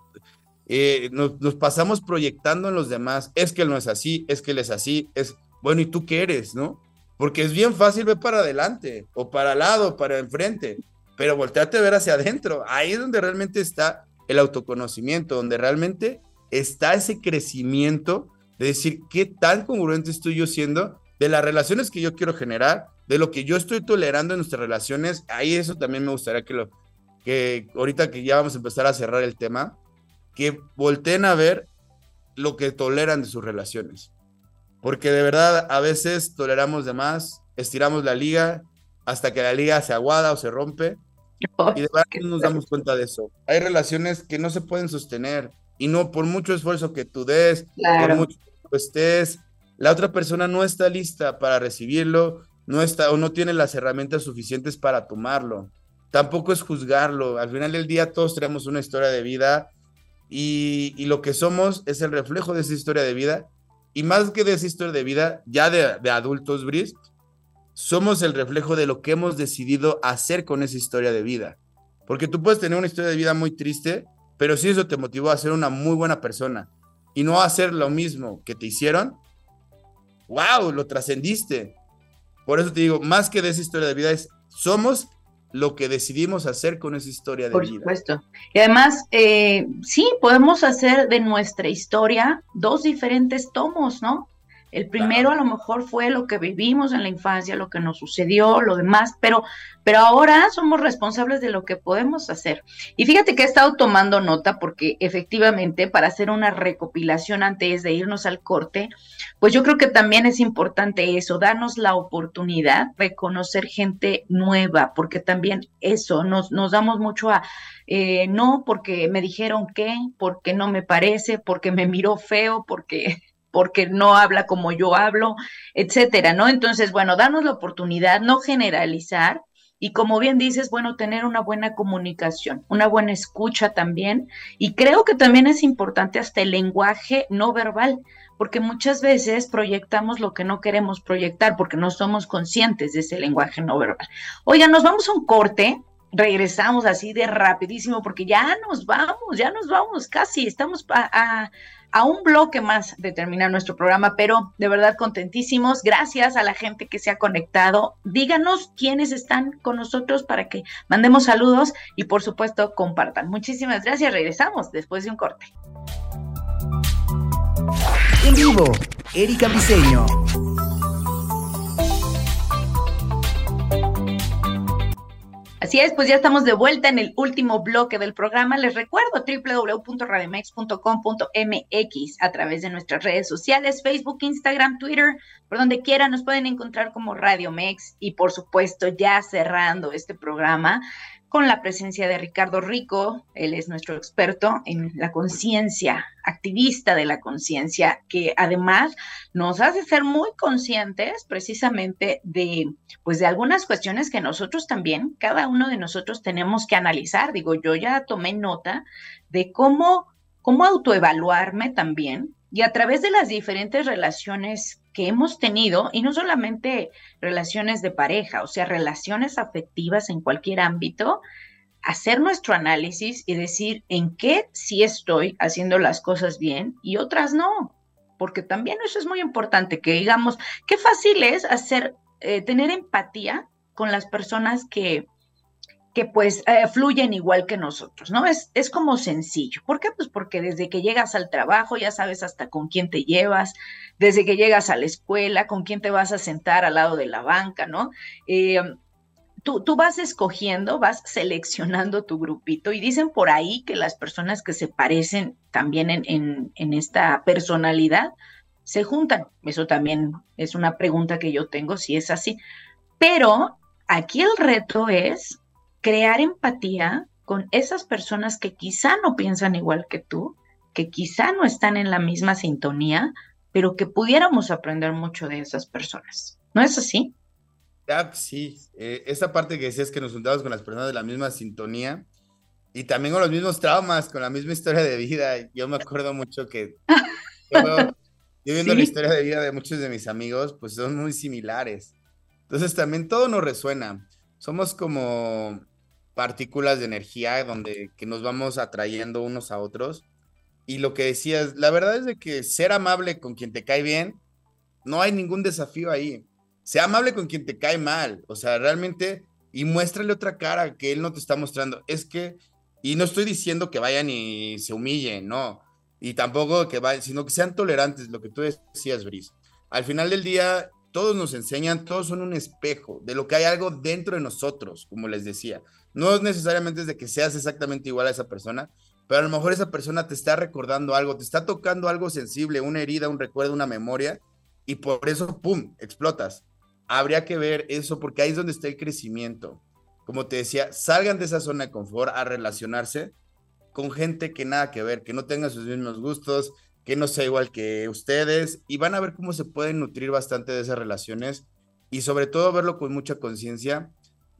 eh, nos, nos, pasamos proyectando en los demás, es que él no es así, es que él es así, es, bueno, ¿y tú qué eres, no? Porque es bien fácil ver para adelante, o para al lado, para enfrente, pero voltearte a ver hacia adentro. Ahí es donde realmente está el autoconocimiento, donde realmente está ese crecimiento de decir qué tan congruente estoy yo siendo de las relaciones que yo quiero generar, de lo que yo estoy tolerando en nuestras relaciones. Ahí eso también me gustaría que lo, que ahorita que ya vamos a empezar a cerrar el tema, que volteen a ver lo que toleran de sus relaciones. Porque de verdad a veces toleramos de más, estiramos la liga hasta que la liga se aguada o se rompe. y de verdad no nos damos cuenta de eso. Hay relaciones que no se pueden sostener y no por mucho esfuerzo que tú des, por mucho que estés, la otra persona no está lista para recibirlo, no está o no tiene las herramientas suficientes para tomarlo. Tampoco es juzgarlo. Al final del día todos tenemos una historia de vida y, lo que somos es el reflejo de esa historia de vida. Y más que de esa historia de vida, ya de, adultos, Brice, somos el reflejo de lo que hemos decidido hacer con esa historia de vida. Porque tú puedes tener una historia de vida muy triste, pero si eso te motivó a ser una muy buena persona y no a hacer lo mismo que te hicieron, wow, lo trascendiste. Por eso te digo, más que de esa historia de vida es, somos lo que decidimos hacer con esa historia de vida. Por supuesto. Y además, eh, sí, podemos hacer de nuestra historia dos diferentes tomos, ¿no? El primero a lo mejor fue lo que vivimos en la infancia, lo que nos sucedió, lo demás, pero, pero ahora somos responsables de lo que podemos hacer. Y fíjate que he estado tomando nota porque efectivamente para hacer una recopilación antes de irnos al corte, pues yo creo que también es importante eso, darnos la oportunidad de conocer gente nueva, porque también eso, nos, nos damos mucho a, eh, no porque me dijeron que, porque no me parece, porque me miró feo, porque porque no habla como yo hablo, etcétera, ¿no? Entonces, bueno, danos la oportunidad, no generalizar y como bien dices, bueno, tener una buena comunicación, una buena escucha también. Y creo que también es importante hasta el lenguaje no verbal, porque muchas veces proyectamos lo que no queremos proyectar porque no somos conscientes de ese lenguaje no verbal. Oiga, nos vamos a un corte. Regresamos así de rapidísimo porque ya nos vamos, ya nos vamos casi, estamos a un bloque más de terminar nuestro programa, pero de verdad contentísimos. Gracias a la gente que se ha conectado. Díganos quiénes están con nosotros para que mandemos saludos y por supuesto compartan. Muchísimas gracias. Regresamos después de un corte. En vivo, Erika Briseño. Así es, pues ya estamos de vuelta en el último bloque del programa. Les recuerdo www.radiomex.com.mx a través de nuestras redes sociales, Facebook, Instagram, Twitter, por donde quiera nos pueden encontrar como Radio Mex y por supuesto ya cerrando este programa, con la presencia de Ricardo Rico, él es nuestro experto en la conciencia, activista de la conciencia, que además nos hace ser muy conscientes precisamente de, pues de algunas cuestiones que nosotros también, cada uno de nosotros tenemos que analizar. Digo, yo ya tomé nota de cómo, cómo autoevaluarme también y a través de las diferentes relaciones que hemos tenido, y no solamente relaciones de pareja, o sea, relaciones afectivas en cualquier ámbito, hacer nuestro análisis y decir en qué sí estoy haciendo las cosas bien y otras no, porque también eso es muy importante, que digamos, qué fácil es hacer, eh, tener empatía con las personas que, que pues eh, fluyen igual que nosotros, ¿no? Es, es como sencillo. ¿Por qué? Pues porque desde que llegas al trabajo ya sabes hasta con quién te llevas, desde que llegas a la escuela, con quién te vas a sentar al lado de la banca, ¿no? Eh, tú, tú, vas escogiendo, vas seleccionando tu grupito y dicen por ahí que las personas que se parecen también en, en, en esta personalidad se juntan. Eso también es una pregunta que yo tengo, si es así. Pero aquí el reto es crear empatía con esas personas que quizá no piensan igual que tú, que quizá no están en la misma sintonía, pero que pudiéramos aprender mucho de esas personas. ¿No es así? sí, eh, esa parte que decías que nos juntamos con las personas de la misma sintonía y también con los mismos traumas, con la misma historia de vida. Yo me acuerdo mucho que yo, viendo la historia de vida de muchos de mis amigos, pues son muy similares. Entonces también todo nos resuena. Somos como partículas de energía donde que nos vamos atrayendo unos a otros. Y lo que decías, la verdad es de que ser amable con quien te cae bien, no hay ningún desafío ahí. Sea amable con quien te cae mal, o sea, realmente, y muéstrale otra cara que él no te está mostrando. Es que, y no estoy diciendo que vayan y se humillen, no. Y tampoco que vayan, sino que sean tolerantes, lo que tú decías, Brice. Al final del día, todos nos enseñan, todos son un espejo de lo que hay algo dentro de nosotros, como les decía. No es necesariamente de que seas exactamente igual a esa persona, pero a lo mejor esa persona te está recordando algo, te está tocando algo sensible, una herida, un recuerdo, una memoria, y por eso, ¡pum!, explotas. Habría que ver eso porque ahí es donde está el crecimiento. Como te decía, salgan de esa zona de confort a relacionarse con gente que nada que ver, que no tenga sus mismos gustos, que no sea igual que ustedes, y van a ver cómo se pueden nutrir bastante de esas relaciones y sobre todo verlo con mucha conciencia,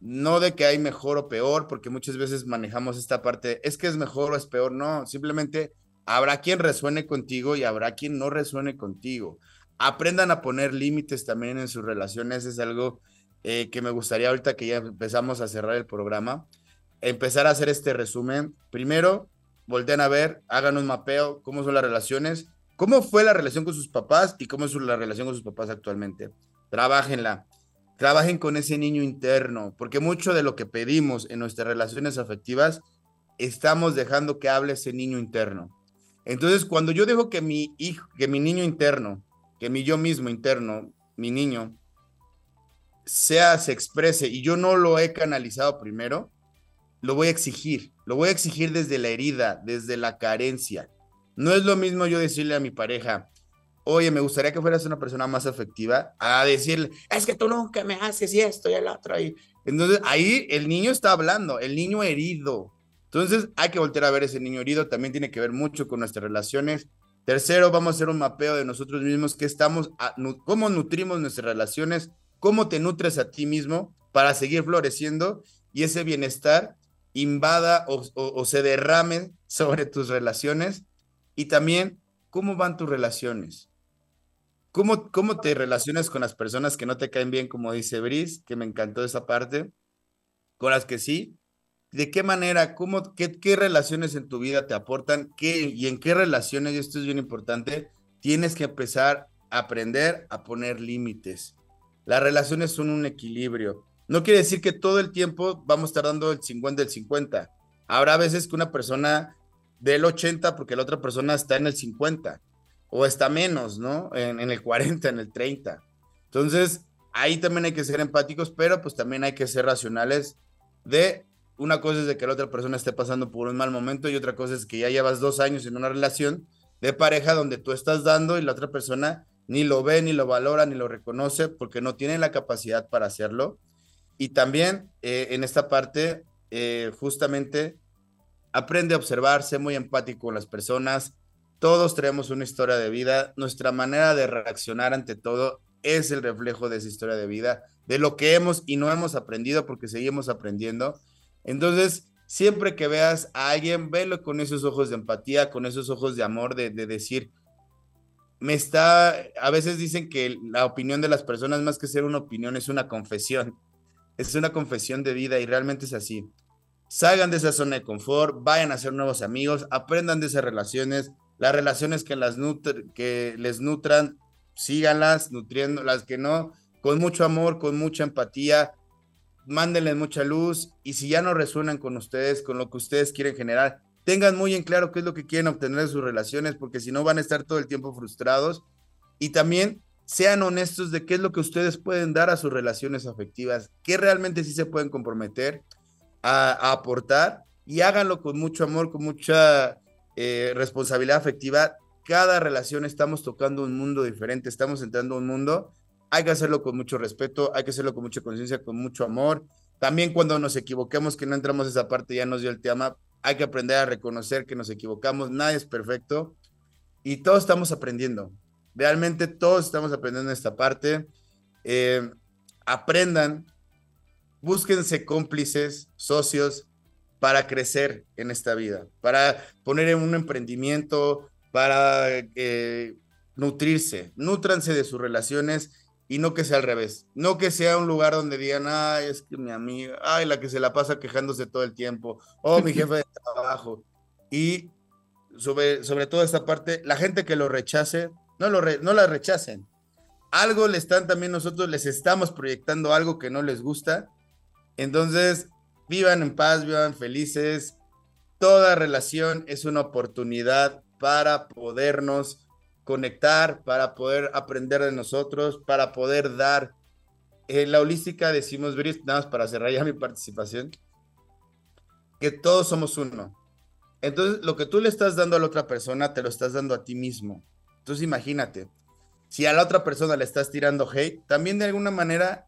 no de que hay mejor o peor, porque muchas veces manejamos esta parte, es que es mejor o es peor, no, simplemente habrá quien resuene contigo y habrá quien no resuene contigo. Aprendan a poner límites también en sus relaciones, es algo eh, que me gustaría ahorita que ya empezamos a cerrar el programa, empezar a hacer este resumen. Primero, voltean a ver, hagan un mapeo, cómo son las relaciones, cómo fue la relación con sus papás y cómo es la relación con sus papás actualmente. Trabajenla, trabajen con ese niño interno, porque mucho de lo que pedimos en nuestras relaciones afectivas, estamos dejando que hable ese niño interno. Entonces, cuando yo dejo que mi hijo, que mi niño interno, que mi yo mismo interno, mi niño, sea, se exprese y yo no lo he canalizado primero, lo voy a exigir, lo voy a exigir desde la herida, desde la carencia. No es lo mismo yo decirle a mi pareja, oye, me gustaría que fueras una persona más afectiva, a decirle, es que tú nunca me haces y esto y el otro. Y... Entonces ahí el niño está hablando, el niño herido. Entonces hay que volver a ver ese niño herido, también tiene que ver mucho con nuestras relaciones. Tercero, vamos a hacer un mapeo de nosotros mismos, qué estamos, cómo nutrimos nuestras relaciones, cómo te nutres a ti mismo para seguir floreciendo y ese bienestar invada o, se derrame sobre tus relaciones y también cómo van tus relaciones. ¿Cómo, ¿Cómo te relacionas con las personas que no te caen bien, como dice Brice, que me encantó esa parte, con las que sí? ¿De qué manera, cómo, qué, qué relaciones en tu vida te aportan? ¿Qué, y en qué relaciones, y esto es bien importante, tienes que empezar a aprender a poner límites. Las relaciones son un equilibrio no quiere decir que todo el tiempo vamos a el 50 del 50. Habrá veces que una persona del 80 porque la otra persona está en el 50 o está menos, ¿no? En, el 40, en el 30. Entonces, ahí también hay que ser empáticos, pero pues también hay que ser racionales de una cosa es de que la otra persona esté pasando por un mal momento y otra cosa es que ya llevas dos años en una relación de pareja donde tú estás dando y la otra persona ni lo ve, ni lo valora, ni lo reconoce porque no tiene la capacidad para hacerlo. Y también eh, en esta parte, eh, justamente, aprende a observarse, muy empático con las personas. Todos tenemos una historia de vida. Nuestra manera de reaccionar ante todo es el reflejo de esa historia de vida, de lo que hemos y no hemos aprendido porque seguimos aprendiendo. Entonces, siempre que veas a alguien, velo con esos ojos de empatía, con esos ojos de amor, de, de decir, me está, a veces dicen que la opinión de las personas más que ser una opinión es una confesión es una confesión de vida y realmente es así. Salgan de esa zona de confort, vayan a ser nuevos amigos, aprendan de esas relaciones, las relaciones que, las que les nutran, síganlas, nutriendo, las que no, con mucho amor, con mucha empatía, mándenles mucha luz y si ya no resuenan con ustedes, con lo que ustedes quieren generar, tengan muy en claro qué es lo que quieren obtener de sus relaciones, porque si no van a estar todo el tiempo frustrados. Y también sean honestos de qué es lo que ustedes pueden dar a sus relaciones afectivas, qué realmente sí se pueden comprometer a, aportar y háganlo con mucho amor, con mucha eh, responsabilidad afectiva. Cada relación estamos tocando un mundo diferente, estamos entrando a un mundo. Hay que hacerlo con mucho respeto, hay que hacerlo con mucha conciencia, con mucho amor. También cuando nos equivoquemos, que no entramos a esa parte, ya nos dio el tema, hay que aprender a reconocer que nos equivocamos, nadie es perfecto y todos estamos aprendiendo. Realmente todos estamos aprendiendo esta parte. Eh, aprendan, búsquense cómplices, socios para crecer en esta vida, para poner en un emprendimiento, para eh, nutrirse, nutranse de sus relaciones y no que sea al revés, no que sea un lugar donde digan, ay, es que mi amiga, ay, la que se la pasa quejándose todo el tiempo, o mi jefe de trabajo. Y sobre, sobre todo esta parte, la gente que lo rechace, no, lo no la rechacen. Algo le están también nosotros, les estamos proyectando algo que no les gusta. Entonces, vivan en paz, vivan felices. Toda relación es una oportunidad para podernos conectar, para poder aprender de nosotros, para poder dar. En la holística decimos, nada más para cerrar ya mi participación, que todos somos uno. Entonces, lo que tú le estás dando a la otra persona, te lo estás dando a ti mismo. Entonces, imagínate, si a la otra persona le estás tirando hate, también de alguna manera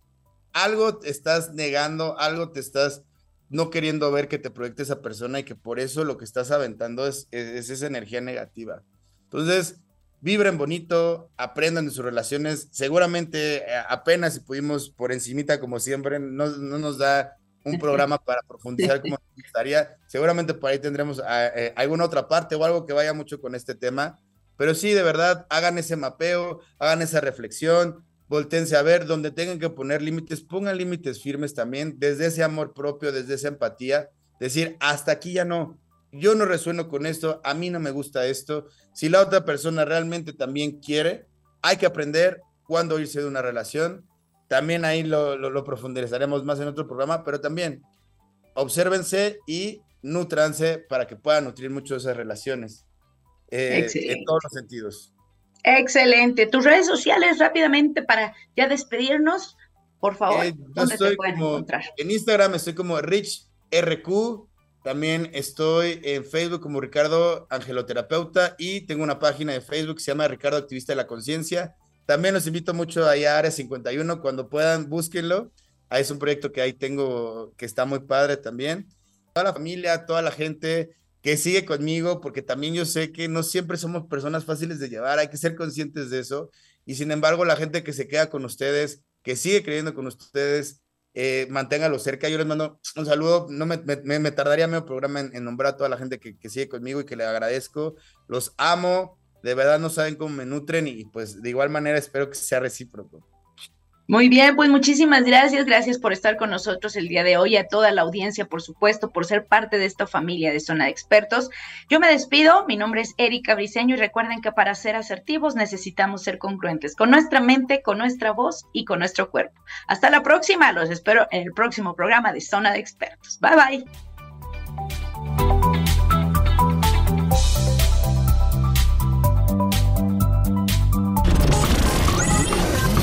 algo te estás negando, algo te estás no queriendo ver que te proyecte esa persona y que por eso lo que estás aventando es, es, esa energía negativa. Entonces, vibren bonito, aprendan de sus relaciones. Seguramente eh, apenas si pudimos por encimita, como siempre, no, no nos da un programa para profundizar como nos gustaría. Seguramente por ahí tendremos ah, eh, alguna otra parte o algo que vaya mucho con este tema. Pero sí, de verdad, hagan ese mapeo, hagan esa reflexión, voltense a ver, donde tengan que poner límites, pongan límites firmes también, desde ese amor propio, desde esa empatía, decir, hasta aquí ya no, yo no resueno con esto, a mí no me gusta esto. Si la otra persona realmente también quiere, hay que aprender cuándo irse de una relación. También ahí lo, lo, profundizaremos más en otro programa, pero también obsérvense y nutranse para que puedan nutrir mucho esas relaciones eh, en todos los sentidos. Excelente. Tus redes sociales rápidamente para ya despedirnos, por favor. Eh, ¿Dónde te pueden encontrar? En Instagram estoy como RichRQ. También estoy en Facebook como Ricardo Angeloterapeuta y tengo una página de Facebook que se llama Ricardo Activista de la Conciencia. También los invito mucho allá a Área 51. Cuando puedan, búsquenlo. Ahí es un proyecto que ahí tengo que está muy padre también. Toda la familia, toda la gente que sigue conmigo, porque también yo sé que no siempre somos personas fáciles de llevar, hay que ser conscientes de eso. Y sin embargo, la gente que se queda con ustedes, que sigue creyendo con ustedes, eh, manténgalo cerca. Yo les mando un saludo. No me, tardaría medio programa en, nombrar a toda la gente que, que, sigue conmigo y que le agradezco. Los amo. De verdad no saben cómo me nutren y pues de igual manera espero que sea recíproco. Muy bien, pues muchísimas gracias, gracias por estar con nosotros el día de hoy, a toda la audiencia, por supuesto, por ser parte de esta familia de Zona de Expertos. Yo me despido, mi nombre es Erika Briceño y recuerden que para ser asertivos necesitamos ser congruentes con nuestra mente, con nuestra voz y con nuestro cuerpo. Hasta la próxima, los espero en el próximo programa de Zona de Expertos. Bye bye.